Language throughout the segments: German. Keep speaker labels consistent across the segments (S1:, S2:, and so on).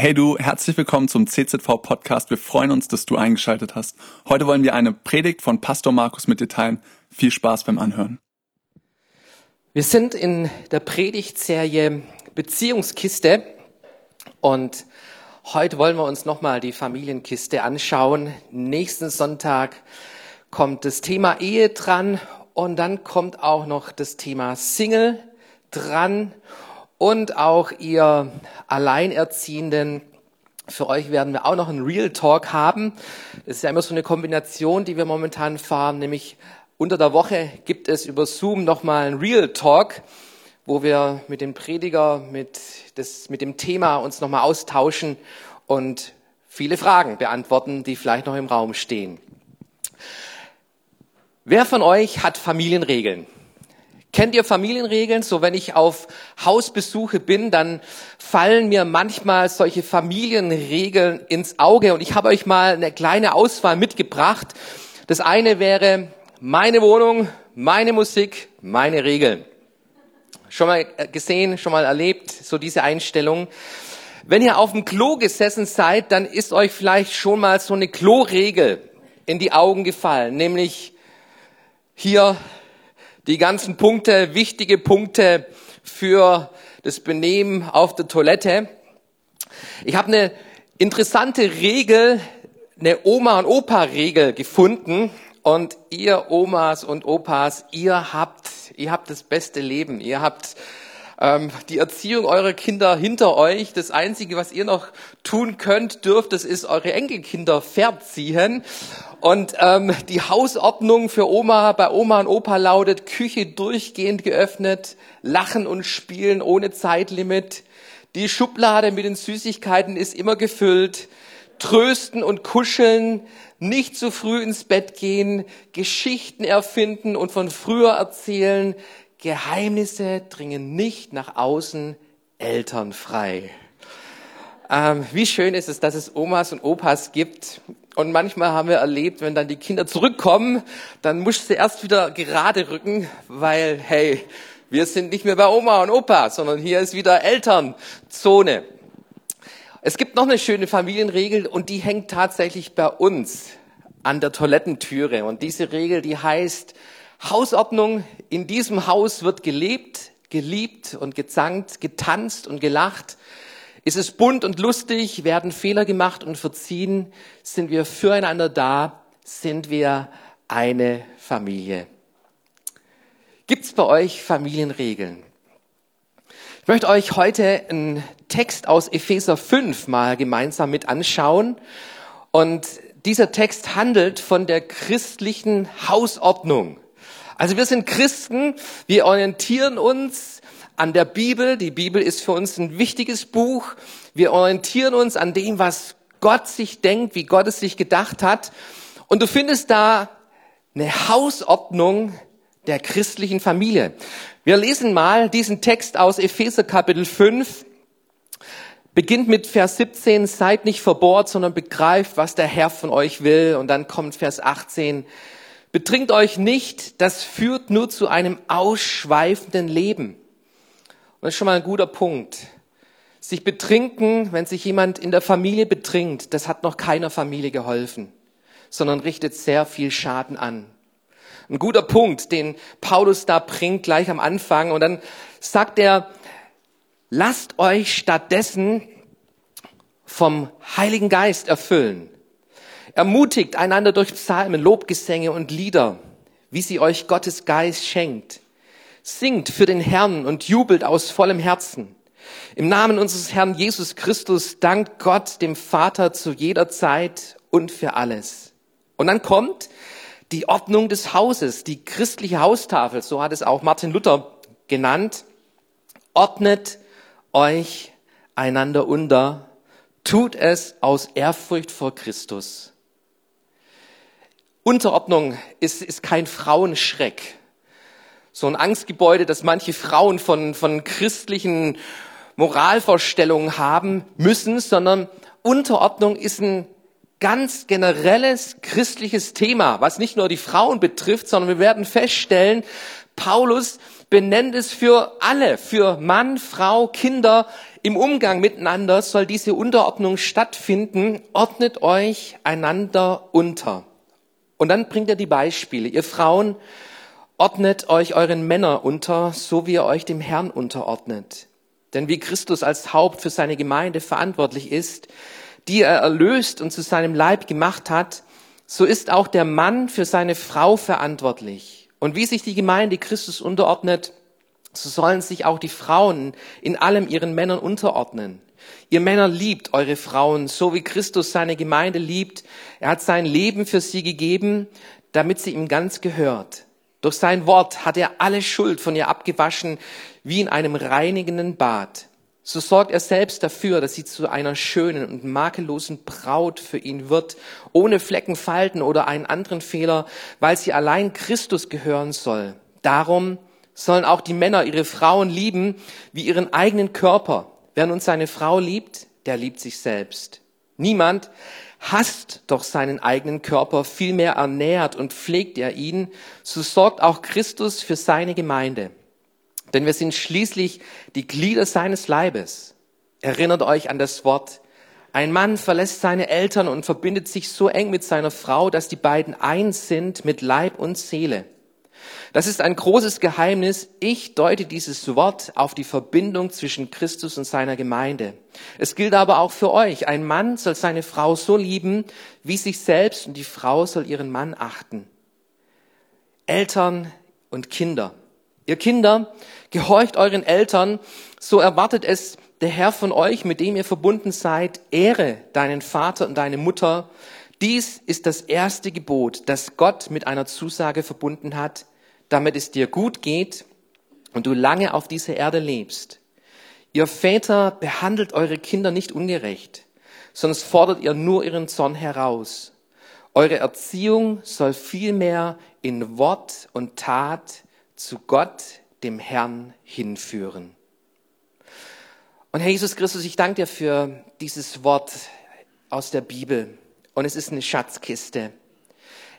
S1: Hey du, herzlich willkommen zum CZV Podcast. Wir freuen uns, dass du eingeschaltet hast. Heute wollen wir eine Predigt von Pastor Markus mit dir teilen. Viel Spaß beim Anhören.
S2: Wir sind in der Predigtserie Beziehungskiste und heute wollen wir uns nochmal die Familienkiste anschauen. Nächsten Sonntag kommt das Thema Ehe dran und dann kommt auch noch das Thema Single dran und auch ihr Alleinerziehenden. Für euch werden wir auch noch einen Real Talk haben. Das ist ja immer so eine Kombination, die wir momentan fahren, nämlich unter der Woche gibt es über Zoom nochmal einen Real Talk, wo wir mit dem Prediger, mit, das, mit dem Thema uns nochmal austauschen und viele Fragen beantworten, die vielleicht noch im Raum stehen. Wer von euch hat Familienregeln? Kennt ihr Familienregeln? So, wenn ich auf Hausbesuche bin, dann fallen mir manchmal solche Familienregeln ins Auge und ich habe euch mal eine kleine Auswahl mitgebracht. Das eine wäre meine Wohnung, meine Musik, meine Regeln. Schon mal gesehen, schon mal erlebt, so diese Einstellung. Wenn ihr auf dem Klo gesessen seid, dann ist euch vielleicht schon mal so eine Kloregel in die Augen gefallen, nämlich hier die ganzen Punkte, wichtige Punkte für das Benehmen auf der Toilette. Ich habe eine interessante Regel, eine Oma- und Opa-Regel gefunden. Und ihr Omas und Opas, ihr habt, ihr habt das beste Leben. Ihr habt ähm, die Erziehung eurer Kinder hinter euch. Das Einzige, was ihr noch tun könnt, dürft, das ist eure Enkelkinder verziehen. Und ähm, die Hausordnung für Oma, bei Oma und Opa lautet Küche durchgehend geöffnet, Lachen und Spielen ohne Zeitlimit. Die Schublade mit den Süßigkeiten ist immer gefüllt. Trösten und kuscheln, nicht zu früh ins Bett gehen, Geschichten erfinden und von früher erzählen, Geheimnisse dringen nicht nach außen elternfrei. Ähm, wie schön ist es, dass es Omas und Opas gibt. Und manchmal haben wir erlebt, wenn dann die Kinder zurückkommen, dann musst du erst wieder gerade rücken, weil, hey, wir sind nicht mehr bei Oma und Opa, sondern hier ist wieder Elternzone. Es gibt noch eine schöne Familienregel und die hängt tatsächlich bei uns an der Toilettentüre. Und diese Regel, die heißt, Hausordnung, in diesem Haus wird gelebt, geliebt und gezankt, getanzt und gelacht. Ist es bunt und lustig, werden Fehler gemacht und verziehen, sind wir füreinander da, sind wir eine Familie. Gibt es bei euch Familienregeln? Ich möchte euch heute einen Text aus Epheser 5 mal gemeinsam mit anschauen. Und dieser Text handelt von der christlichen Hausordnung. Also wir sind Christen, wir orientieren uns an der Bibel. Die Bibel ist für uns ein wichtiges Buch. Wir orientieren uns an dem, was Gott sich denkt, wie Gott es sich gedacht hat. Und du findest da eine Hausordnung der christlichen Familie. Wir lesen mal diesen Text aus Epheser Kapitel 5. Beginnt mit Vers 17, seid nicht verbohrt, sondern begreift, was der Herr von euch will. Und dann kommt Vers 18, Betrinkt euch nicht, das führt nur zu einem ausschweifenden Leben. Und das ist schon mal ein guter Punkt. Sich betrinken, wenn sich jemand in der Familie betrinkt, das hat noch keiner Familie geholfen, sondern richtet sehr viel Schaden an. Ein guter Punkt, den Paulus da bringt gleich am Anfang. Und dann sagt er, lasst euch stattdessen vom Heiligen Geist erfüllen. Ermutigt einander durch Psalmen, Lobgesänge und Lieder, wie sie euch Gottes Geist schenkt. Singt für den Herrn und jubelt aus vollem Herzen. Im Namen unseres Herrn Jesus Christus dankt Gott dem Vater zu jeder Zeit und für alles. Und dann kommt die Ordnung des Hauses, die christliche Haustafel, so hat es auch Martin Luther genannt. Ordnet euch einander unter, tut es aus Ehrfurcht vor Christus. Unterordnung ist, ist kein Frauenschreck. So ein Angstgebäude, das manche Frauen von, von christlichen Moralvorstellungen haben müssen, sondern Unterordnung ist ein ganz generelles christliches Thema, was nicht nur die Frauen betrifft, sondern wir werden feststellen, Paulus benennt es für alle, für Mann, Frau, Kinder im Umgang miteinander soll diese Unterordnung stattfinden. Ordnet euch einander unter. Und dann bringt er die Beispiele. Ihr Frauen, ordnet euch euren Männern unter, so wie ihr euch dem Herrn unterordnet. Denn wie Christus als Haupt für seine Gemeinde verantwortlich ist, die er erlöst und zu seinem Leib gemacht hat, so ist auch der Mann für seine Frau verantwortlich. Und wie sich die Gemeinde Christus unterordnet, so sollen sich auch die Frauen in allem ihren Männern unterordnen. Ihr Männer liebt eure Frauen, so wie Christus seine Gemeinde liebt. Er hat sein Leben für sie gegeben, damit sie ihm ganz gehört. Durch sein Wort hat er alle Schuld von ihr abgewaschen, wie in einem reinigenden Bad. So sorgt er selbst dafür, dass sie zu einer schönen und makellosen Braut für ihn wird, ohne Flecken, Falten oder einen anderen Fehler, weil sie allein Christus gehören soll. Darum sollen auch die Männer ihre Frauen lieben wie ihren eigenen Körper. Wer nun seine Frau liebt, der liebt sich selbst. Niemand hasst doch seinen eigenen Körper, vielmehr ernährt und pflegt er ihn, so sorgt auch Christus für seine Gemeinde. Denn wir sind schließlich die Glieder seines Leibes. Erinnert euch an das Wort, ein Mann verlässt seine Eltern und verbindet sich so eng mit seiner Frau, dass die beiden eins sind mit Leib und Seele. Das ist ein großes Geheimnis. Ich deute dieses Wort auf die Verbindung zwischen Christus und seiner Gemeinde. Es gilt aber auch für euch. Ein Mann soll seine Frau so lieben wie sich selbst und die Frau soll ihren Mann achten. Eltern und Kinder. Ihr Kinder, gehorcht euren Eltern, so erwartet es der Herr von euch, mit dem ihr verbunden seid. Ehre deinen Vater und deine Mutter. Dies ist das erste Gebot, das Gott mit einer Zusage verbunden hat damit es dir gut geht und du lange auf dieser Erde lebst. Ihr Väter behandelt eure Kinder nicht ungerecht, sonst fordert ihr nur ihren Zorn heraus. Eure Erziehung soll vielmehr in Wort und Tat zu Gott, dem Herrn, hinführen. Und Herr Jesus Christus, ich danke dir für dieses Wort aus der Bibel. Und es ist eine Schatzkiste.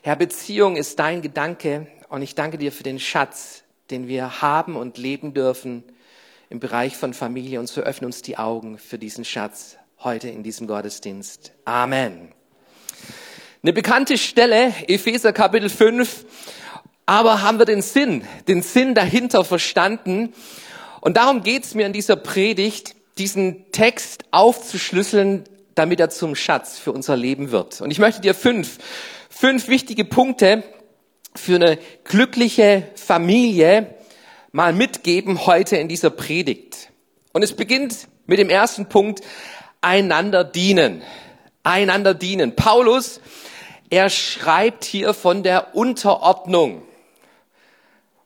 S2: Herr, Beziehung ist dein Gedanke und ich danke dir für den Schatz, den wir haben und leben dürfen im Bereich von Familie. Und so öffne uns die Augen für diesen Schatz heute in diesem Gottesdienst. Amen. Eine bekannte Stelle, Epheser Kapitel 5. Aber haben wir den Sinn, den Sinn dahinter verstanden? Und darum geht's mir in dieser Predigt, diesen Text aufzuschlüsseln, damit er zum Schatz für unser Leben wird. Und ich möchte dir fünf, fünf wichtige Punkte für eine glückliche Familie mal mitgeben heute in dieser Predigt. Und es beginnt mit dem ersten Punkt, einander dienen. Einander dienen. Paulus, er schreibt hier von der Unterordnung.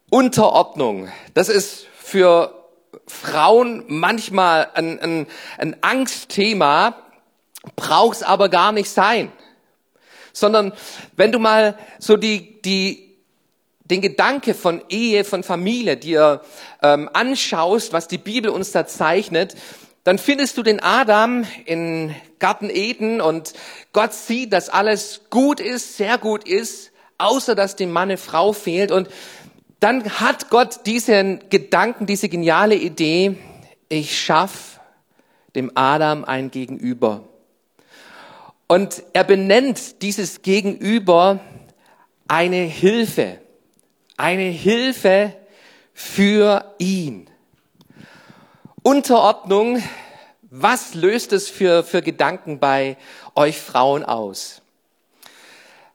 S2: Unterordnung. Das ist für Frauen manchmal ein, ein, ein Angstthema, braucht's aber gar nicht sein sondern wenn du mal so die, die, den Gedanke von Ehe, von Familie dir ähm, anschaust, was die Bibel uns da zeichnet, dann findest du den Adam in Garten Eden und Gott sieht, dass alles gut ist, sehr gut ist, außer dass dem Mann eine Frau fehlt. Und dann hat Gott diesen Gedanken, diese geniale Idee, ich schaff dem Adam ein Gegenüber. Und er benennt dieses Gegenüber eine Hilfe, eine Hilfe für ihn. Unterordnung, was löst es für, für Gedanken bei euch Frauen aus?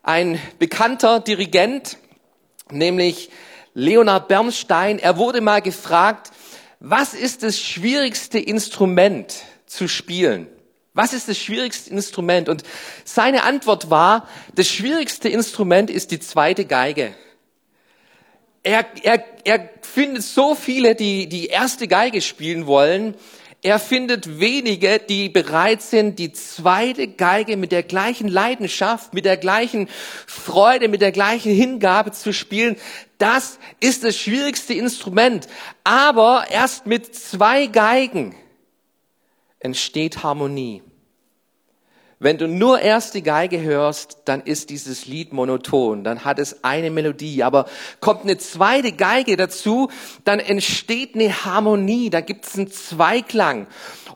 S2: Ein bekannter Dirigent, nämlich Leonard Bernstein, er wurde mal gefragt, was ist das schwierigste Instrument zu spielen? Was ist das schwierigste Instrument? Und seine Antwort war, das schwierigste Instrument ist die zweite Geige. Er, er, er findet so viele, die die erste Geige spielen wollen. Er findet wenige, die bereit sind, die zweite Geige mit der gleichen Leidenschaft, mit der gleichen Freude, mit der gleichen Hingabe zu spielen. Das ist das schwierigste Instrument. Aber erst mit zwei Geigen entsteht Harmonie. Wenn du nur erste Geige hörst, dann ist dieses Lied monoton, dann hat es eine Melodie. Aber kommt eine zweite Geige dazu, dann entsteht eine Harmonie, da gibt es einen Zweiklang.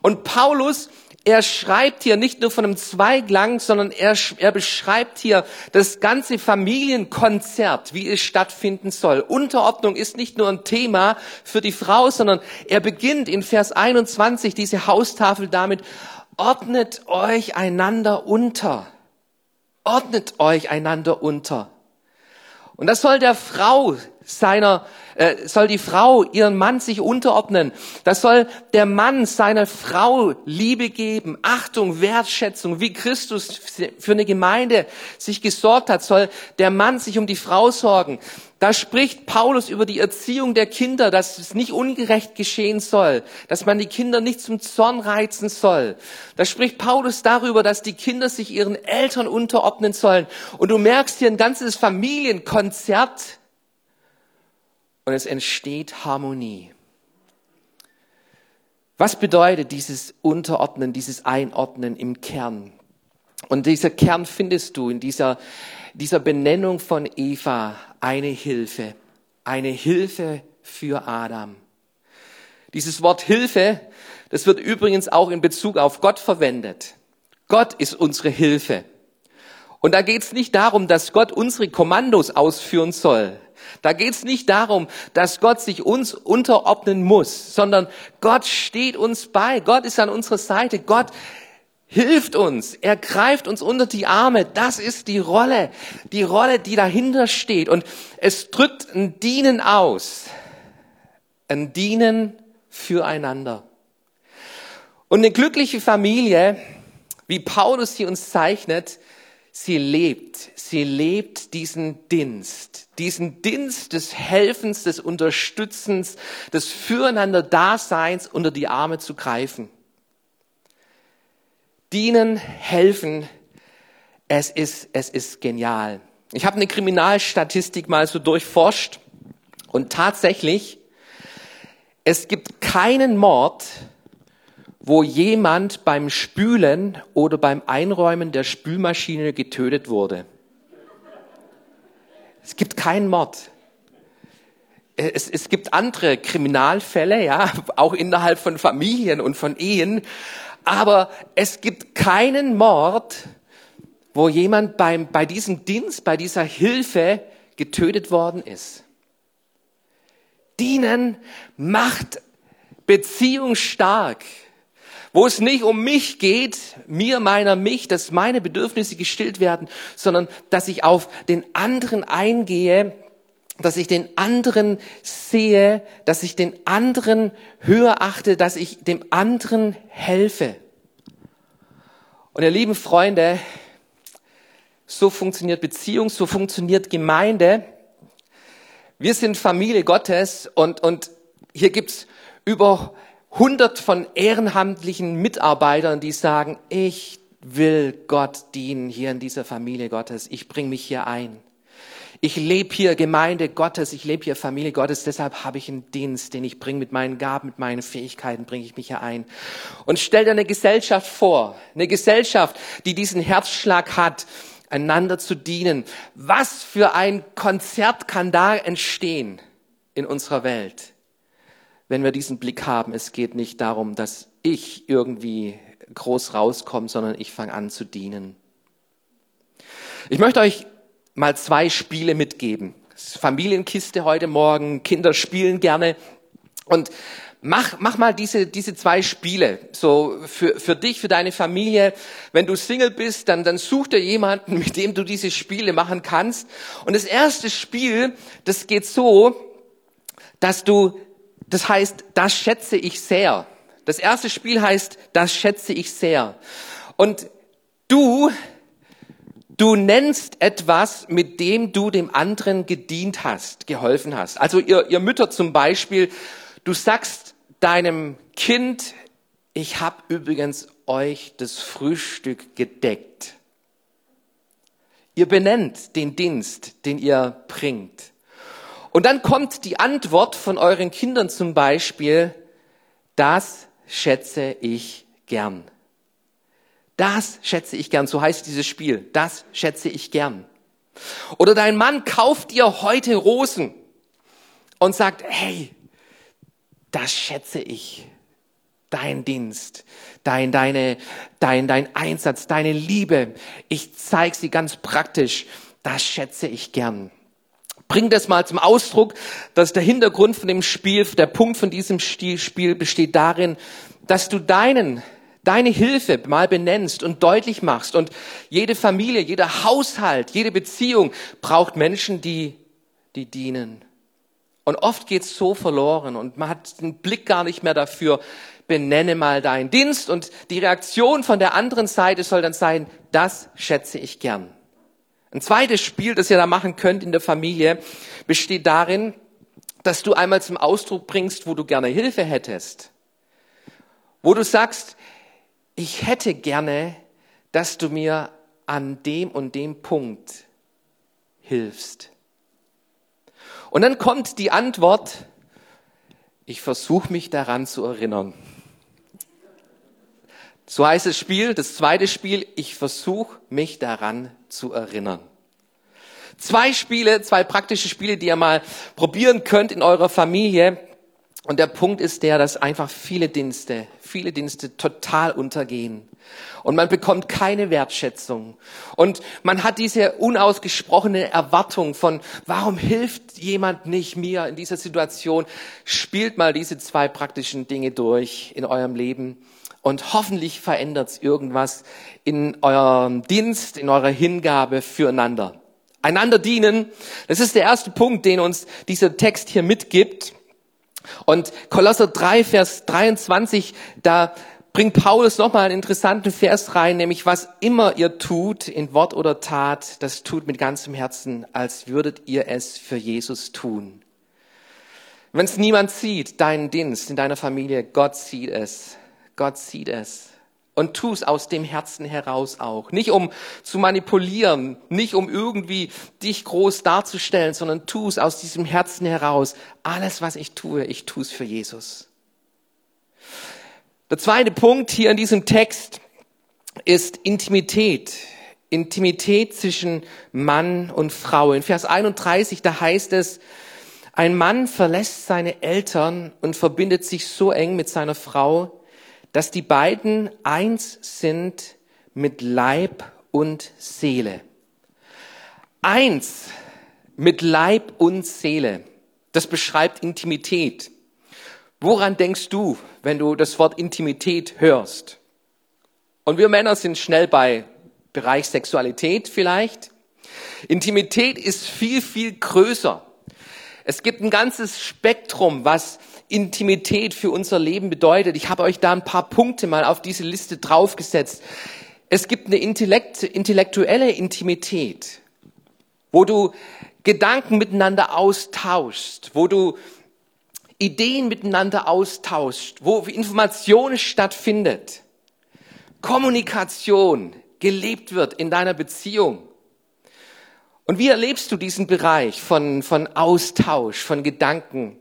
S2: Und Paulus, er schreibt hier nicht nur von einem Zweiklang, sondern er, er beschreibt hier das ganze Familienkonzert, wie es stattfinden soll. Unterordnung ist nicht nur ein Thema für die Frau, sondern er beginnt in Vers 21 diese Haustafel damit, ordnet euch einander unter. Ordnet euch einander unter. Und das soll der Frau seiner, äh, soll die Frau ihren Mann sich unterordnen. Das soll der Mann seiner Frau Liebe geben, Achtung, Wertschätzung, wie Christus für eine Gemeinde sich gesorgt hat, soll der Mann sich um die Frau sorgen. Da spricht Paulus über die Erziehung der Kinder, dass es nicht ungerecht geschehen soll, dass man die Kinder nicht zum Zorn reizen soll. Da spricht Paulus darüber, dass die Kinder sich ihren Eltern unterordnen sollen. Und du merkst hier ein ganzes Familienkonzert und es entsteht Harmonie. Was bedeutet dieses Unterordnen, dieses Einordnen im Kern? Und dieser Kern findest du in dieser, dieser Benennung von Eva eine Hilfe, eine Hilfe für Adam. Dieses Wort Hilfe, das wird übrigens auch in Bezug auf Gott verwendet. Gott ist unsere Hilfe. Und da geht es nicht darum, dass Gott unsere Kommandos ausführen soll. Da geht es nicht darum, dass Gott sich uns unterordnen muss, sondern Gott steht uns bei. Gott ist an unserer Seite. Gott hilft uns, er greift uns unter die Arme. Das ist die Rolle, die Rolle, die dahinter steht. Und es drückt ein Dienen aus, ein Dienen füreinander. Und eine glückliche Familie, wie Paulus sie uns zeichnet, sie lebt, sie lebt diesen Dienst, diesen Dienst des Helfens, des Unterstützens, des Füreinander-Daseins unter die Arme zu greifen dienen, helfen. Es ist, es ist genial. Ich habe eine Kriminalstatistik mal so durchforscht und tatsächlich, es gibt keinen Mord, wo jemand beim Spülen oder beim Einräumen der Spülmaschine getötet wurde. Es gibt keinen Mord. Es, es gibt andere Kriminalfälle, ja, auch innerhalb von Familien und von Ehen, aber es gibt keinen Mord, wo jemand beim, bei diesem Dienst, bei dieser Hilfe getötet worden ist. Dienen macht Beziehung stark. Wo es nicht um mich geht, mir, meiner, mich, dass meine Bedürfnisse gestillt werden, sondern dass ich auf den anderen eingehe, dass ich den anderen sehe, dass ich den anderen höher achte, dass ich dem anderen helfe. Und ihr lieben Freunde, so funktioniert Beziehung, so funktioniert Gemeinde. Wir sind Familie Gottes und, und hier gibt's über hundert von ehrenamtlichen Mitarbeitern, die sagen, ich will Gott dienen hier in dieser Familie Gottes. Ich bringe mich hier ein. Ich lebe hier Gemeinde Gottes, ich lebe hier Familie Gottes, deshalb habe ich einen Dienst, den ich bringe mit meinen Gaben, mit meinen Fähigkeiten, bringe ich mich hier ein. Und stell dir eine Gesellschaft vor, eine Gesellschaft, die diesen Herzschlag hat, einander zu dienen. Was für ein Konzert kann da entstehen in unserer Welt, wenn wir diesen Blick haben? Es geht nicht darum, dass ich irgendwie groß rauskomme, sondern ich fange an zu dienen. Ich möchte euch mal zwei Spiele mitgeben. Familienkiste heute Morgen, Kinder spielen gerne. Und mach, mach mal diese, diese zwei Spiele, so für, für dich, für deine Familie. Wenn du Single bist, dann, dann such dir jemanden, mit dem du diese Spiele machen kannst. Und das erste Spiel, das geht so, dass du, das heißt, das schätze ich sehr. Das erste Spiel heißt, das schätze ich sehr. Und du Du nennst etwas, mit dem du dem anderen gedient hast, geholfen hast. Also ihr, ihr Mütter zum Beispiel, du sagst deinem Kind, ich habe übrigens euch das Frühstück gedeckt. Ihr benennt den Dienst, den ihr bringt. Und dann kommt die Antwort von euren Kindern zum Beispiel, das schätze ich gern. Das schätze ich gern. So heißt dieses Spiel. Das schätze ich gern. Oder dein Mann kauft dir heute Rosen und sagt, hey, das schätze ich. Dein Dienst, dein, deine, dein, dein Einsatz, deine Liebe. Ich zeige sie ganz praktisch. Das schätze ich gern. Bring das mal zum Ausdruck, dass der Hintergrund von dem Spiel, der Punkt von diesem Spiel besteht darin, dass du deinen deine Hilfe mal benennst und deutlich machst. Und jede Familie, jeder Haushalt, jede Beziehung braucht Menschen, die, die dienen. Und oft geht's so verloren und man hat den Blick gar nicht mehr dafür, benenne mal deinen Dienst und die Reaktion von der anderen Seite soll dann sein, das schätze ich gern. Ein zweites Spiel, das ihr da machen könnt in der Familie, besteht darin, dass du einmal zum Ausdruck bringst, wo du gerne Hilfe hättest. Wo du sagst, ich hätte gerne, dass du mir an dem und dem Punkt hilfst. Und dann kommt die Antwort, ich versuche mich daran zu erinnern. So heißt das Spiel, das zweite Spiel, ich versuche mich daran zu erinnern. Zwei Spiele, zwei praktische Spiele, die ihr mal probieren könnt in eurer Familie. Und der Punkt ist der, dass einfach viele Dienste, viele Dienste total untergehen. Und man bekommt keine Wertschätzung. Und man hat diese unausgesprochene Erwartung von, warum hilft jemand nicht mir in dieser Situation? Spielt mal diese zwei praktischen Dinge durch in eurem Leben. Und hoffentlich verändert es irgendwas in eurem Dienst, in eurer Hingabe füreinander. Einander dienen, das ist der erste Punkt, den uns dieser Text hier mitgibt. Und Kolosser 3, Vers 23, da bringt Paulus nochmal einen interessanten Vers rein, nämlich was immer ihr tut, in Wort oder Tat, das tut mit ganzem Herzen, als würdet ihr es für Jesus tun. Wenn es niemand sieht, deinen Dienst in deiner Familie, Gott sieht es. Gott sieht es und tu es aus dem Herzen heraus auch. Nicht um zu manipulieren, nicht um irgendwie dich groß darzustellen, sondern tu es aus diesem Herzen heraus. Alles, was ich tue, ich tue es für Jesus. Der zweite Punkt hier in diesem Text ist Intimität. Intimität zwischen Mann und Frau. In Vers 31, da heißt es, ein Mann verlässt seine Eltern und verbindet sich so eng mit seiner Frau, dass die beiden eins sind mit Leib und Seele. Eins mit Leib und Seele. Das beschreibt Intimität. Woran denkst du, wenn du das Wort Intimität hörst? Und wir Männer sind schnell bei Bereich Sexualität vielleicht. Intimität ist viel, viel größer. Es gibt ein ganzes Spektrum, was Intimität für unser Leben bedeutet. Ich habe euch da ein paar Punkte mal auf diese Liste draufgesetzt. Es gibt eine Intellekt, intellektuelle Intimität, wo du Gedanken miteinander austauschst, wo du Ideen miteinander austauschst, wo Informationen stattfindet, Kommunikation gelebt wird in deiner Beziehung. Und wie erlebst du diesen Bereich von, von Austausch, von Gedanken?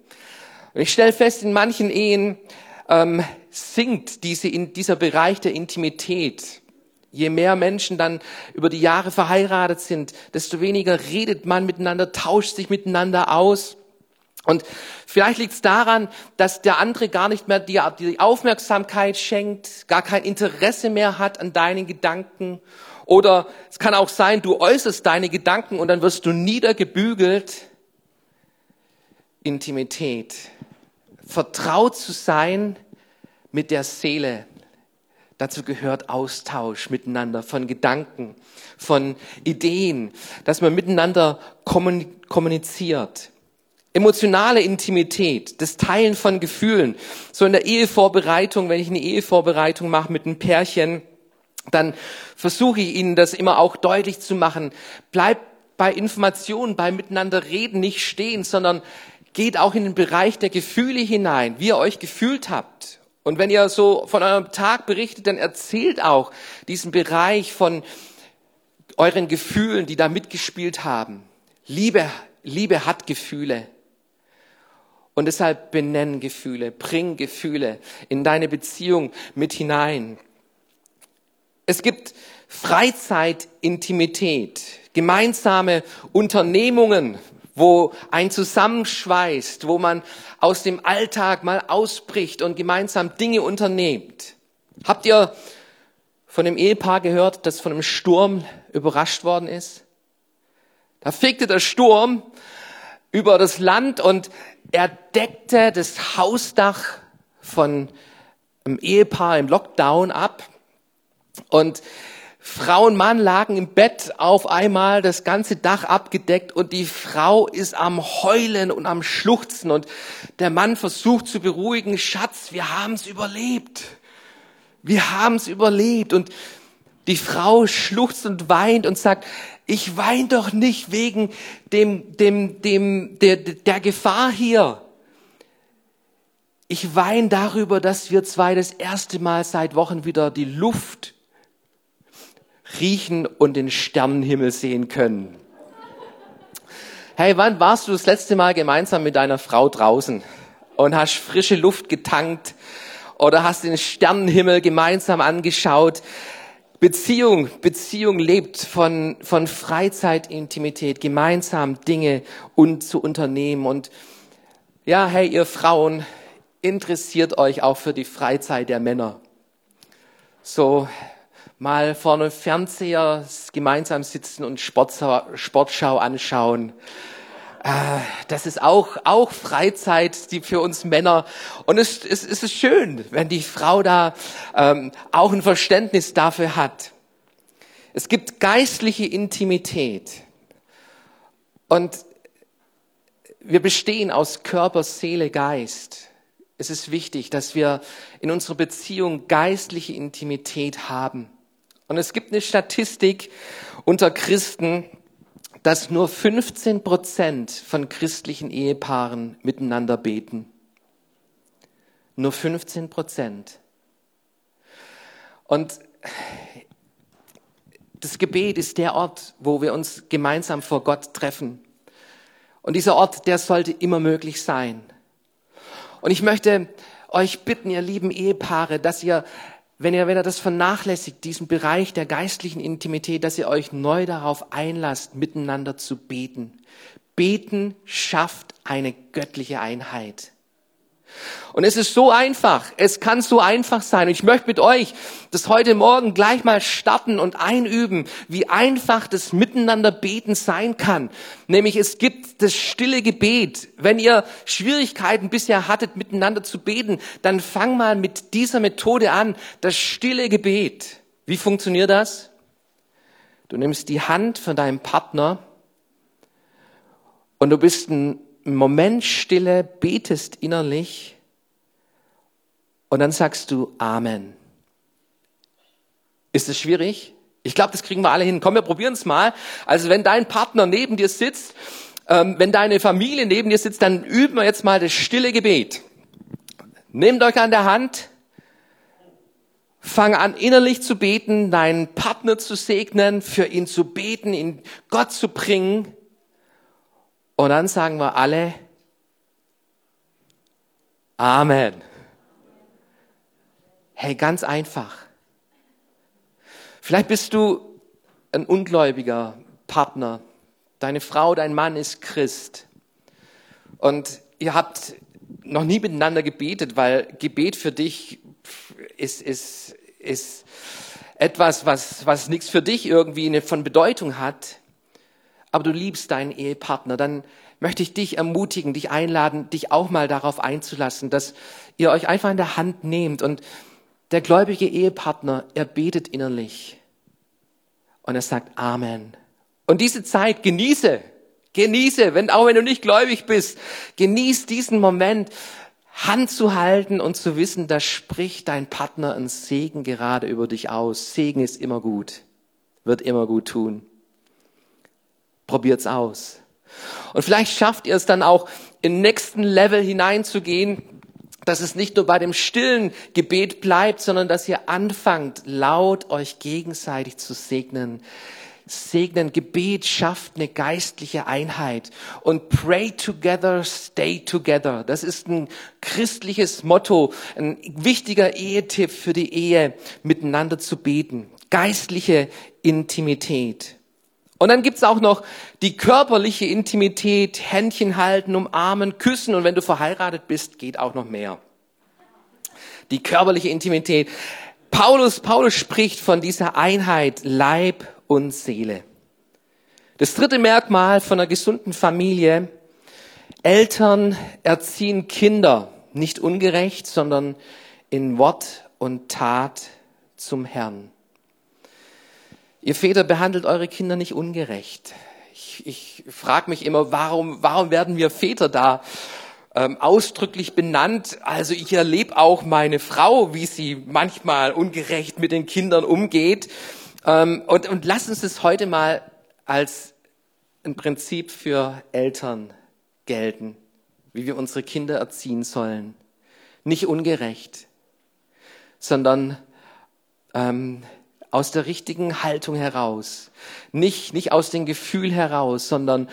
S2: Und ich stelle fest, in manchen Ehen ähm, sinkt diese, in, dieser Bereich der Intimität. Je mehr Menschen dann über die Jahre verheiratet sind, desto weniger redet man miteinander, tauscht sich miteinander aus. Und vielleicht liegt es daran, dass der andere gar nicht mehr die, die Aufmerksamkeit schenkt, gar kein Interesse mehr hat an deinen Gedanken. Oder es kann auch sein, du äußerst deine Gedanken und dann wirst du niedergebügelt. Intimität vertraut zu sein mit der Seele. Dazu gehört Austausch miteinander von Gedanken, von Ideen, dass man miteinander kommuniziert. Emotionale Intimität, das Teilen von Gefühlen. So in der Ehevorbereitung, wenn ich eine Ehevorbereitung mache mit einem Pärchen, dann versuche ich ihnen das immer auch deutlich zu machen. Bleibt bei Informationen, bei Miteinander reden nicht stehen, sondern geht auch in den Bereich der Gefühle hinein, wie ihr euch gefühlt habt. Und wenn ihr so von eurem Tag berichtet, dann erzählt auch diesen Bereich von euren Gefühlen, die da mitgespielt haben. Liebe, Liebe hat Gefühle. Und deshalb benennen Gefühle, bring Gefühle in deine Beziehung mit hinein. Es gibt Freizeitintimität, gemeinsame Unternehmungen, wo ein zusammenschweißt, wo man aus dem Alltag mal ausbricht und gemeinsam Dinge unternehmt. Habt ihr von dem Ehepaar gehört, das von einem Sturm überrascht worden ist? Da fegte der Sturm über das Land und er deckte das Hausdach von einem Ehepaar im Lockdown ab. Und Frau und Mann lagen im Bett auf einmal, das ganze Dach abgedeckt und die Frau ist am Heulen und am Schluchzen und der Mann versucht zu beruhigen, Schatz, wir haben's überlebt. Wir haben's überlebt und die Frau schluchzt und weint und sagt, ich weine doch nicht wegen dem, dem, dem, der, der Gefahr hier. Ich weine darüber, dass wir zwei das erste Mal seit Wochen wieder die Luft riechen und den Sternenhimmel sehen können. Hey, wann warst du das letzte Mal gemeinsam mit deiner Frau draußen und hast frische Luft getankt oder hast den Sternenhimmel gemeinsam angeschaut? Beziehung, Beziehung lebt von, von Freizeit, Intimität, gemeinsam Dinge und zu unternehmen. Und ja, hey, ihr Frauen, interessiert euch auch für die Freizeit der Männer. So, mal vor einem Fernseher gemeinsam sitzen und Sportschau, anschauen. Äh, das ist auch, auch Freizeit, die für uns Männer. Und es, es, es ist schön, wenn die Frau da ähm, auch ein Verständnis dafür hat. Es gibt geistliche Intimität. Und wir bestehen aus Körper, Seele, Geist. Es ist wichtig, dass wir in unserer Beziehung geistliche Intimität haben. Und es gibt eine Statistik unter Christen, dass nur 15 Prozent von christlichen Ehepaaren miteinander beten. Nur 15 Prozent. Und das Gebet ist der Ort, wo wir uns gemeinsam vor Gott treffen. Und dieser Ort, der sollte immer möglich sein. Und ich möchte euch bitten, ihr lieben Ehepaare, dass ihr wenn ihr, wenn ihr das vernachlässigt, diesen Bereich der geistlichen Intimität, dass ihr euch neu darauf einlasst, miteinander zu beten. Beten schafft eine göttliche Einheit. Und es ist so einfach. Es kann so einfach sein. Und ich möchte mit euch das heute Morgen gleich mal starten und einüben, wie einfach das Miteinander beten sein kann. Nämlich es gibt das stille Gebet. Wenn ihr Schwierigkeiten bisher hattet, miteinander zu beten, dann fang mal mit dieser Methode an. Das stille Gebet. Wie funktioniert das? Du nimmst die Hand von deinem Partner und du bist einen Moment stille, betest innerlich und dann sagst du Amen. Ist es schwierig? Ich glaube, das kriegen wir alle hin. Komm, wir probieren es mal. Also wenn dein Partner neben dir sitzt, ähm, wenn deine Familie neben dir sitzt, dann üben wir jetzt mal das stille Gebet. Nehmt euch an der Hand, fang an innerlich zu beten, deinen Partner zu segnen, für ihn zu beten, ihn Gott zu bringen. Und dann sagen wir alle Amen. Hey, ganz einfach. Vielleicht bist du ein ungläubiger Partner. Deine Frau, dein Mann ist Christ. Und ihr habt noch nie miteinander gebetet, weil Gebet für dich ist, ist, ist etwas, was, was nichts für dich irgendwie von Bedeutung hat. Aber du liebst deinen Ehepartner. Dann möchte ich dich ermutigen, dich einladen, dich auch mal darauf einzulassen, dass ihr euch einfach in der Hand nehmt und der gläubige Ehepartner, er betet innerlich und er sagt Amen. Und diese Zeit genieße, genieße, wenn, auch wenn du nicht gläubig bist, genieß diesen Moment, Hand zu halten und zu wissen, da spricht dein Partner ein Segen gerade über dich aus. Segen ist immer gut, wird immer gut tun. Probiert's aus. Und vielleicht schafft ihr es dann auch, in nächsten Level hineinzugehen, dass es nicht nur bei dem stillen Gebet bleibt, sondern dass ihr anfangt, laut euch gegenseitig zu segnen. Segnen, Gebet schafft eine geistliche Einheit. Und pray together, stay together. Das ist ein christliches Motto, ein wichtiger Ehetipp für die Ehe, miteinander zu beten. geistliche Intimität. Und dann gibt's auch noch die körperliche Intimität, Händchen halten, umarmen, küssen und wenn du verheiratet bist, geht auch noch mehr. Die körperliche Intimität. Paulus, Paulus spricht von dieser Einheit Leib und Seele. Das dritte Merkmal von einer gesunden Familie. Eltern erziehen Kinder nicht ungerecht, sondern in Wort und Tat zum Herrn. Ihr Väter behandelt eure Kinder nicht ungerecht. Ich, ich frage mich immer, warum, warum werden wir Väter da ähm, ausdrücklich benannt? Also ich erlebe auch meine Frau, wie sie manchmal ungerecht mit den Kindern umgeht. Ähm, und, und lasst uns das heute mal als ein Prinzip für Eltern gelten, wie wir unsere Kinder erziehen sollen. Nicht ungerecht, sondern ähm, aus der richtigen Haltung heraus. Nicht, nicht aus dem Gefühl heraus, sondern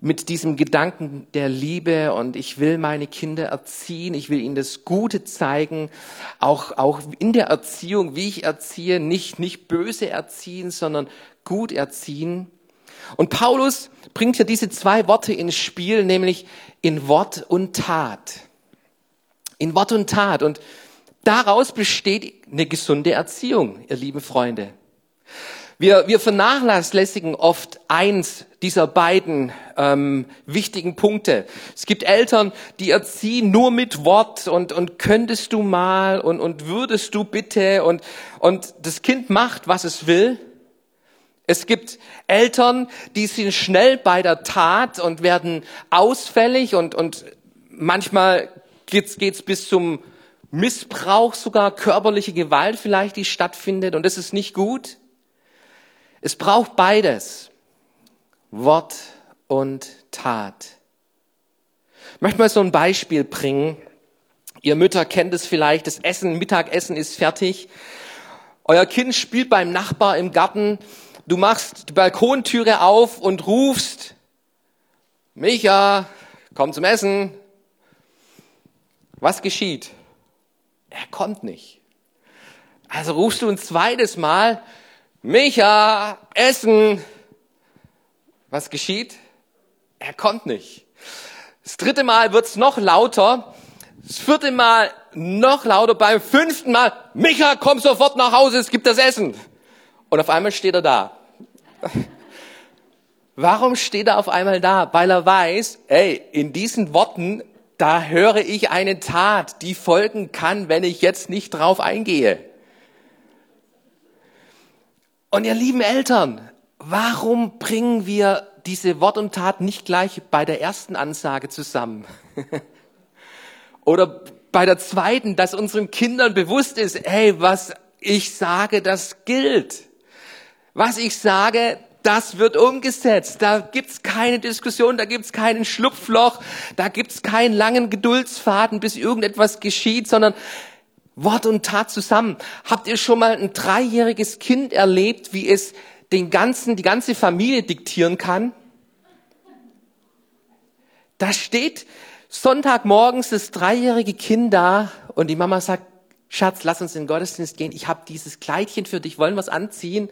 S2: mit diesem Gedanken der Liebe und ich will meine Kinder erziehen, ich will ihnen das Gute zeigen, auch, auch in der Erziehung, wie ich erziehe, nicht, nicht böse erziehen, sondern gut erziehen. Und Paulus bringt hier diese zwei Worte ins Spiel, nämlich in Wort und Tat. In Wort und Tat. Und Daraus besteht eine gesunde Erziehung, ihr lieben Freunde. Wir, wir vernachlässigen oft eins dieser beiden ähm, wichtigen Punkte. Es gibt Eltern, die erziehen nur mit Wort und, und könntest du mal und, und würdest du bitte und, und das Kind macht, was es will. Es gibt Eltern, die sind schnell bei der Tat und werden ausfällig und, und manchmal geht's, geht's bis zum Missbrauch, sogar körperliche Gewalt vielleicht, die stattfindet. Und das ist nicht gut. Es braucht beides. Wort und Tat. Ich möchte mal so ein Beispiel bringen. Ihr Mütter kennt es vielleicht. Das Essen, Mittagessen ist fertig. Euer Kind spielt beim Nachbar im Garten. Du machst die Balkontüre auf und rufst, Micha, komm zum Essen. Was geschieht? Er kommt nicht. Also rufst du ein zweites Mal, Micha, Essen. Was geschieht? Er kommt nicht. Das dritte Mal wird's noch lauter. Das vierte Mal noch lauter. Beim fünften Mal, Micha, komm sofort nach Hause, es gibt das Essen. Und auf einmal steht er da. Warum steht er auf einmal da? Weil er weiß, ey, in diesen Worten da höre ich eine Tat, die folgen kann, wenn ich jetzt nicht drauf eingehe. Und ihr lieben Eltern, warum bringen wir diese Wort und Tat nicht gleich bei der ersten Ansage zusammen? Oder bei der zweiten, dass unseren Kindern bewusst ist, hey, was ich sage, das gilt. Was ich sage, das wird umgesetzt. Da gibt's keine Diskussion, da gibt's keinen Schlupfloch, da gibt's keinen langen Geduldsfaden, bis irgendetwas geschieht, sondern Wort und Tat zusammen. Habt ihr schon mal ein dreijähriges Kind erlebt, wie es den ganzen, die ganze Familie diktieren kann? Da steht Sonntagmorgens das dreijährige Kind da und die Mama sagt, Schatz, lass uns in den Gottesdienst gehen. Ich habe dieses Kleidchen für dich, wollen was anziehen?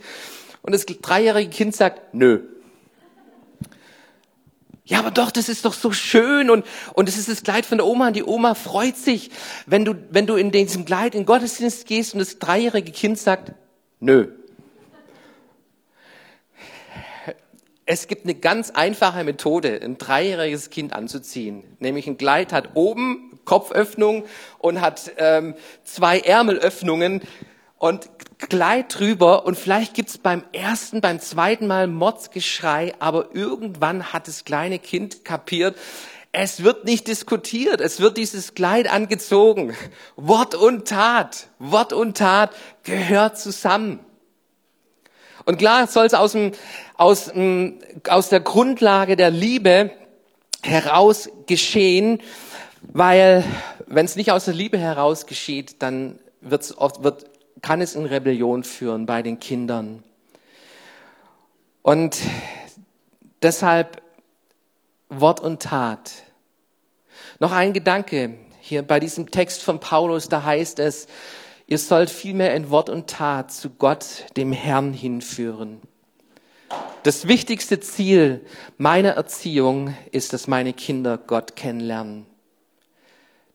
S2: Und das dreijährige Kind sagt, nö. Ja, aber doch, das ist doch so schön und, und es ist das Kleid von der Oma und die Oma freut sich, wenn du, wenn du in diesem Kleid in Gottesdienst gehst und das dreijährige Kind sagt, nö. Es gibt eine ganz einfache Methode, ein dreijähriges Kind anzuziehen. Nämlich ein Kleid hat oben Kopföffnung und hat ähm, zwei Ärmelöffnungen und Kleid drüber und vielleicht gibt's beim ersten, beim zweiten Mal Motzgeschrei, aber irgendwann hat das kleine Kind kapiert, es wird nicht diskutiert, es wird dieses Kleid angezogen. Wort und Tat, Wort und Tat gehört zusammen. Und klar soll es aus, dem, aus, aus der Grundlage der Liebe heraus geschehen, weil wenn es nicht aus der Liebe heraus geschieht, dann wird's oft, wird kann es in Rebellion führen bei den Kindern. Und deshalb Wort und Tat. Noch ein Gedanke hier bei diesem Text von Paulus, da heißt es, Ihr sollt vielmehr in Wort und Tat zu Gott, dem Herrn, hinführen. Das wichtigste Ziel meiner Erziehung ist, dass meine Kinder Gott kennenlernen.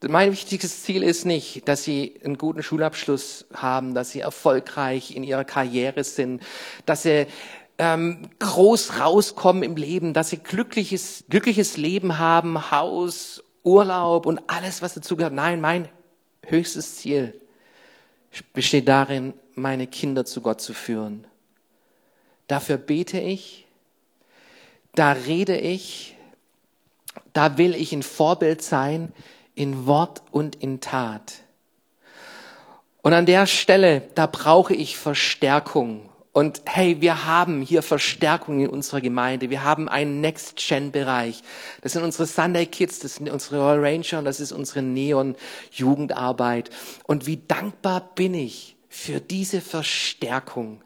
S2: Mein wichtigstes Ziel ist nicht, dass sie einen guten Schulabschluss haben, dass sie erfolgreich in ihrer Karriere sind, dass sie ähm, groß rauskommen im Leben, dass sie glückliches, glückliches Leben haben, Haus, Urlaub und alles, was dazu gehört. Nein, mein höchstes Ziel besteht darin, meine Kinder zu Gott zu führen. Dafür bete ich, da rede ich, da will ich ein Vorbild sein in Wort und in Tat. Und an der Stelle, da brauche ich Verstärkung. Und hey, wir haben hier Verstärkung in unserer Gemeinde. Wir haben einen Next-Gen-Bereich. Das sind unsere Sunday Kids, das sind unsere Royal Ranger und das ist unsere Neon-Jugendarbeit. Und wie dankbar bin ich für diese Verstärkung.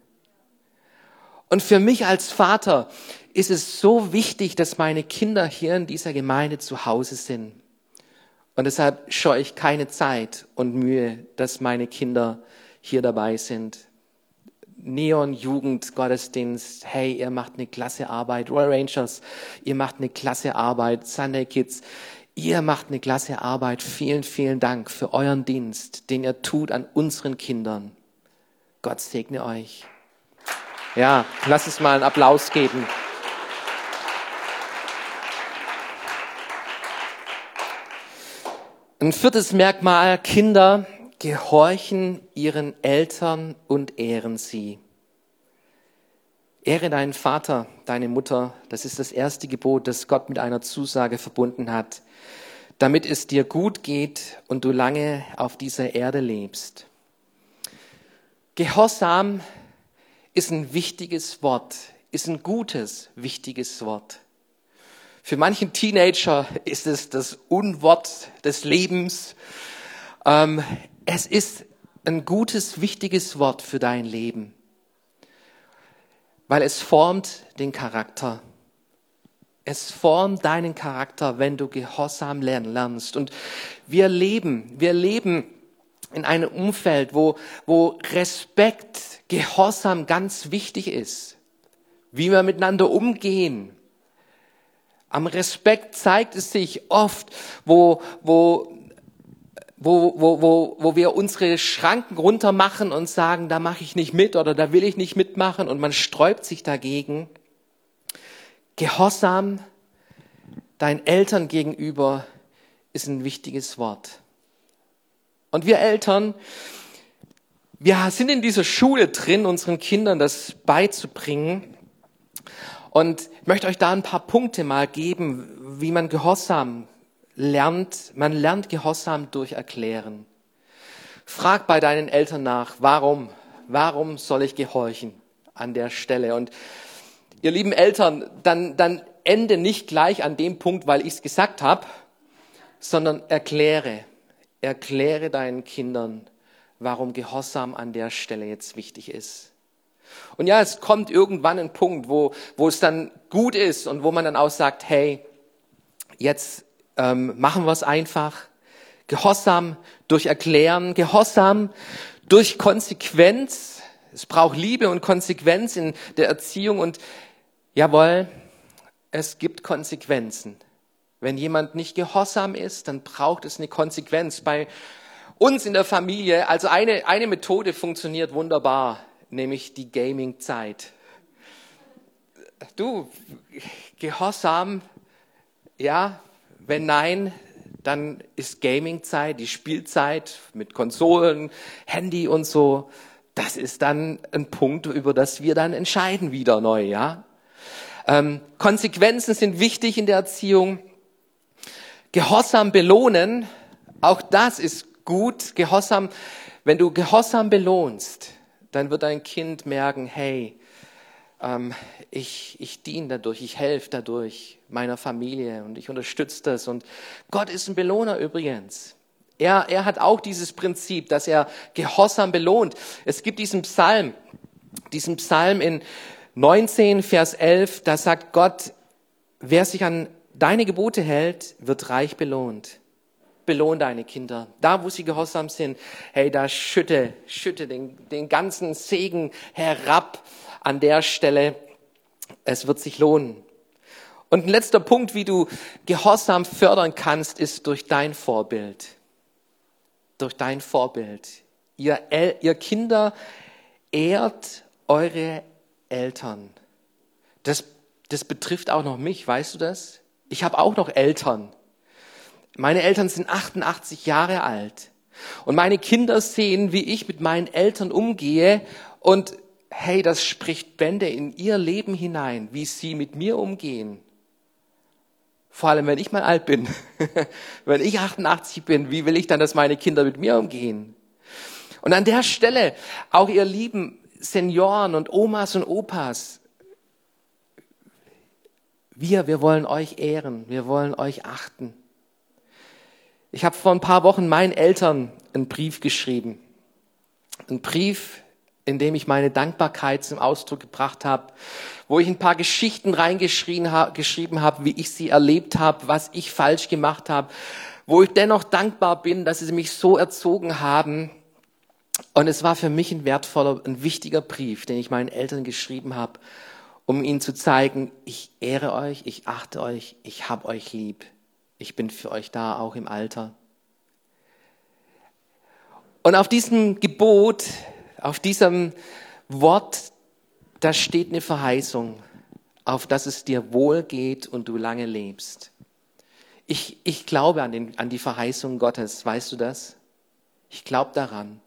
S2: Und für mich als Vater ist es so wichtig, dass meine Kinder hier in dieser Gemeinde zu Hause sind. Und deshalb scheue ich keine Zeit und Mühe, dass meine Kinder hier dabei sind. Neon Jugend Gottesdienst, hey, ihr macht eine klasse Arbeit. Royal Rangers, ihr macht eine klasse Arbeit. Sunday Kids, ihr macht eine klasse Arbeit. Vielen, vielen Dank für euren Dienst, den ihr tut an unseren Kindern. Gott segne euch. Ja, lass es mal einen Applaus geben. Ein viertes Merkmal, Kinder gehorchen ihren Eltern und ehren sie. Ehre deinen Vater, deine Mutter, das ist das erste Gebot, das Gott mit einer Zusage verbunden hat, damit es dir gut geht und du lange auf dieser Erde lebst. Gehorsam ist ein wichtiges Wort, ist ein gutes, wichtiges Wort. Für manchen Teenager ist es das Unwort des Lebens. Ähm, es ist ein gutes, wichtiges Wort für dein Leben, weil es formt den Charakter. Es formt deinen Charakter, wenn du Gehorsam lernen lernst. Und wir leben, wir leben in einem Umfeld, wo, wo Respekt, Gehorsam ganz wichtig ist. Wie wir miteinander umgehen. Am Respekt zeigt es sich oft, wo, wo wo, wo, wo, wo wir unsere Schranken runter machen und sagen, da mache ich nicht mit oder da will ich nicht mitmachen und man sträubt sich dagegen. Gehorsam deinen Eltern gegenüber ist ein wichtiges Wort. Und wir Eltern, wir sind in dieser Schule drin, unseren Kindern das beizubringen. Und ich möchte euch da ein paar Punkte mal geben, wie man Gehorsam lernt, man lernt Gehorsam durch Erklären. Frag bei deinen Eltern nach, warum, warum soll ich gehorchen an der Stelle? Und ihr lieben Eltern, dann, dann ende nicht gleich an dem Punkt, weil ich es gesagt habe, sondern erkläre, erkläre deinen Kindern, warum Gehorsam an der Stelle jetzt wichtig ist. Und ja, es kommt irgendwann ein Punkt, wo, wo es dann gut ist und wo man dann auch sagt, hey, jetzt ähm, machen wir es einfach. Gehorsam durch Erklären, Gehorsam durch Konsequenz. Es braucht Liebe und Konsequenz in der Erziehung und jawohl, es gibt Konsequenzen. Wenn jemand nicht gehorsam ist, dann braucht es eine Konsequenz. Bei uns in der Familie, also eine, eine Methode funktioniert wunderbar, nämlich die Gaming-Zeit. Du, Gehorsam, ja, wenn nein, dann ist Gaming-Zeit, die Spielzeit mit Konsolen, Handy und so, das ist dann ein Punkt, über das wir dann entscheiden wieder neu, ja. Ähm, Konsequenzen sind wichtig in der Erziehung. Gehorsam belohnen, auch das ist gut. Gehorsam, wenn du Gehorsam belohnst, dann wird dein Kind merken, hey, ähm, ich, ich diene dadurch, ich helfe dadurch meiner Familie und ich unterstütze das. Und Gott ist ein Belohner übrigens. Er, er hat auch dieses Prinzip, dass er Gehorsam belohnt. Es gibt diesen Psalm, diesen Psalm in 19, Vers 11, da sagt Gott, wer sich an deine Gebote hält, wird reich belohnt. Belohn deine Kinder. Da, wo sie gehorsam sind, hey, da schütte, schütte den, den ganzen Segen herab an der Stelle. Es wird sich lohnen. Und ein letzter Punkt, wie du Gehorsam fördern kannst, ist durch dein Vorbild. Durch dein Vorbild. Ihr, El ihr Kinder ehrt eure Eltern. Das, das betrifft auch noch mich, weißt du das? Ich habe auch noch Eltern. Meine Eltern sind 88 Jahre alt. Und meine Kinder sehen, wie ich mit meinen Eltern umgehe. Und hey, das spricht Bände in ihr Leben hinein, wie sie mit mir umgehen. Vor allem, wenn ich mal alt bin. wenn ich 88 bin, wie will ich dann, dass meine Kinder mit mir umgehen? Und an der Stelle, auch ihr lieben Senioren und Omas und Opas, wir, wir wollen euch ehren, wir wollen euch achten. Ich habe vor ein paar Wochen meinen Eltern einen Brief geschrieben. Ein Brief, in dem ich meine Dankbarkeit zum Ausdruck gebracht habe, wo ich ein paar Geschichten reingeschrieben habe, wie ich sie erlebt habe, was ich falsch gemacht habe, wo ich dennoch dankbar bin, dass sie mich so erzogen haben. Und es war für mich ein wertvoller, ein wichtiger Brief, den ich meinen Eltern geschrieben habe, um ihnen zu zeigen, ich ehre euch, ich achte euch, ich hab euch lieb. Ich bin für euch da, auch im Alter. Und auf diesem Gebot, auf diesem Wort, da steht eine Verheißung, auf dass es dir wohl geht und du lange lebst. Ich, ich glaube an, den, an die Verheißung Gottes, weißt du das? Ich glaube daran.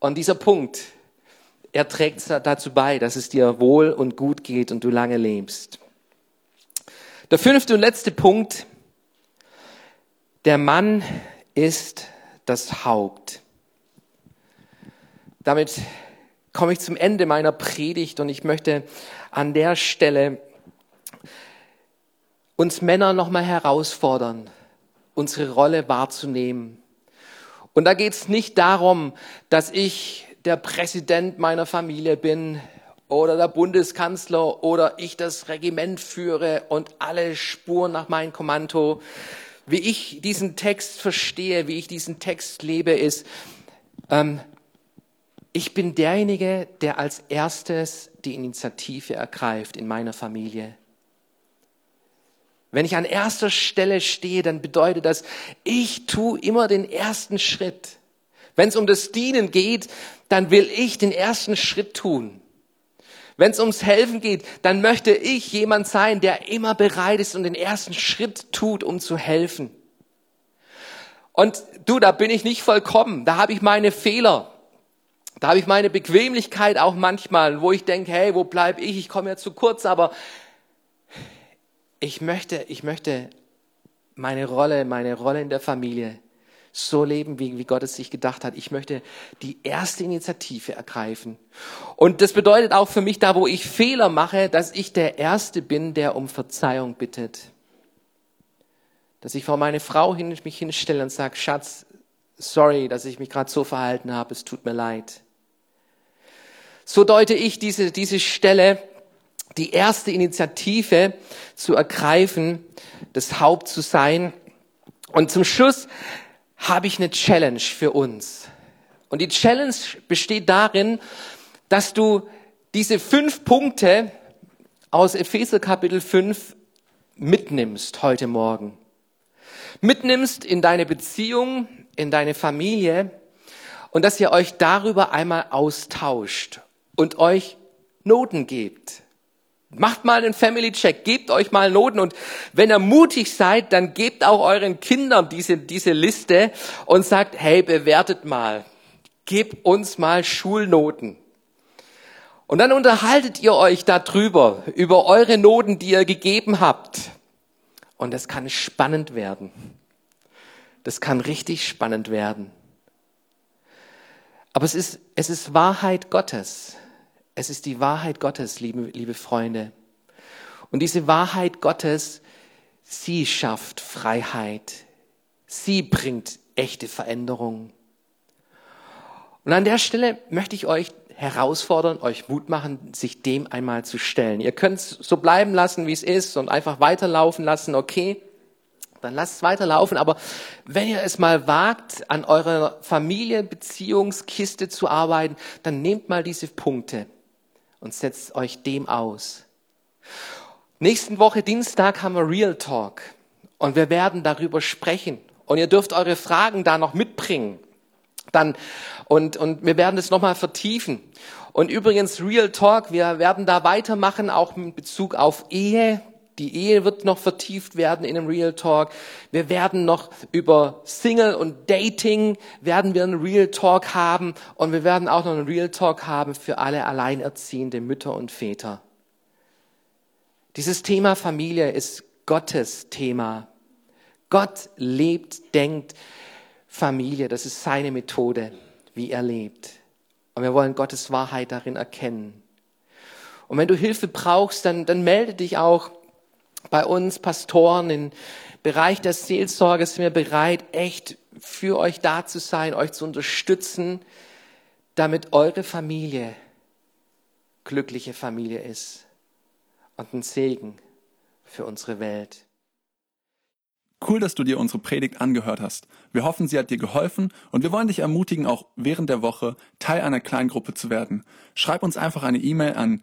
S2: Und dieser Punkt, er trägt dazu bei, dass es dir wohl und gut geht und du lange lebst. Der fünfte und letzte Punkt. Der Mann ist das Haupt. Damit komme ich zum Ende meiner Predigt und ich möchte an der Stelle uns Männer nochmal herausfordern, unsere Rolle wahrzunehmen. Und da geht es nicht darum, dass ich der Präsident meiner Familie bin, oder der Bundeskanzler oder ich das Regiment führe und alle Spuren nach meinem Kommando. Wie ich diesen Text verstehe, wie ich diesen Text lebe, ist, ähm, ich bin derjenige, der als erstes die Initiative ergreift in meiner Familie. Wenn ich an erster Stelle stehe, dann bedeutet das, ich tue immer den ersten Schritt. Wenn es um das Dienen geht, dann will ich den ersten Schritt tun. Wenn es ums Helfen geht, dann möchte ich jemand sein, der immer bereit ist und den ersten Schritt tut, um zu helfen. Und du, da bin ich nicht vollkommen. Da habe ich meine Fehler. Da habe ich meine Bequemlichkeit auch manchmal, wo ich denke, hey, wo bleib ich? Ich komme ja zu kurz, aber ich möchte, ich möchte meine Rolle, meine Rolle in der Familie so leben, wie, wie Gott es sich gedacht hat. Ich möchte die erste Initiative ergreifen. Und das bedeutet auch für mich, da wo ich Fehler mache, dass ich der Erste bin, der um Verzeihung bittet. Dass ich vor meine Frau hin, mich hinstelle und sage, Schatz, sorry, dass ich mich gerade so verhalten habe, es tut mir leid. So deute ich diese, diese Stelle, die erste Initiative zu ergreifen, das Haupt zu sein. Und zum Schluss habe ich eine Challenge für uns. Und die Challenge besteht darin, dass du diese fünf Punkte aus Epheser Kapitel 5 mitnimmst heute Morgen. Mitnimmst in deine Beziehung, in deine Familie und dass ihr euch darüber einmal austauscht und euch Noten gebt. Macht mal einen Family Check, gebt euch mal Noten und wenn ihr mutig seid, dann gebt auch euren Kindern diese, diese Liste und sagt, hey, bewertet mal, gebt uns mal Schulnoten. Und dann unterhaltet ihr euch darüber, über eure Noten, die ihr gegeben habt. Und das kann spannend werden. Das kann richtig spannend werden. Aber es ist, es ist Wahrheit Gottes. Es ist die Wahrheit Gottes, liebe, liebe Freunde. Und diese Wahrheit Gottes, sie schafft Freiheit. Sie bringt echte Veränderung. Und an der Stelle möchte ich euch herausfordern, euch Mut machen, sich dem einmal zu stellen. Ihr könnt es so bleiben lassen, wie es ist und einfach weiterlaufen lassen, okay? dann lasst es weiterlaufen. Aber wenn ihr es mal wagt, an eurer Familienbeziehungskiste zu arbeiten, dann nehmt mal diese Punkte und setzt euch dem aus. Nächsten Woche Dienstag haben wir Real Talk und wir werden darüber sprechen. Und ihr dürft eure Fragen da noch mitbringen. Dann, und, und wir werden es nochmal vertiefen. Und übrigens, Real Talk, wir werden da weitermachen, auch mit Bezug auf Ehe. Die Ehe wird noch vertieft werden in einem Real Talk. Wir werden noch über Single und Dating werden wir einen Real Talk haben. Und wir werden auch noch einen Real Talk haben für alle alleinerziehende Mütter und Väter. Dieses Thema Familie ist Gottes Thema. Gott lebt, denkt Familie. Das ist seine Methode, wie er lebt. Und wir wollen Gottes Wahrheit darin erkennen. Und wenn du Hilfe brauchst, dann, dann melde dich auch bei uns Pastoren im Bereich der Seelsorge sind wir bereit, echt für euch da zu sein, euch zu unterstützen, damit eure Familie glückliche Familie ist und ein Segen für unsere Welt.
S1: Cool, dass du dir unsere Predigt angehört hast. Wir hoffen, sie hat dir geholfen und wir wollen dich ermutigen, auch während der Woche Teil einer Kleingruppe zu werden. Schreib uns einfach eine E-Mail an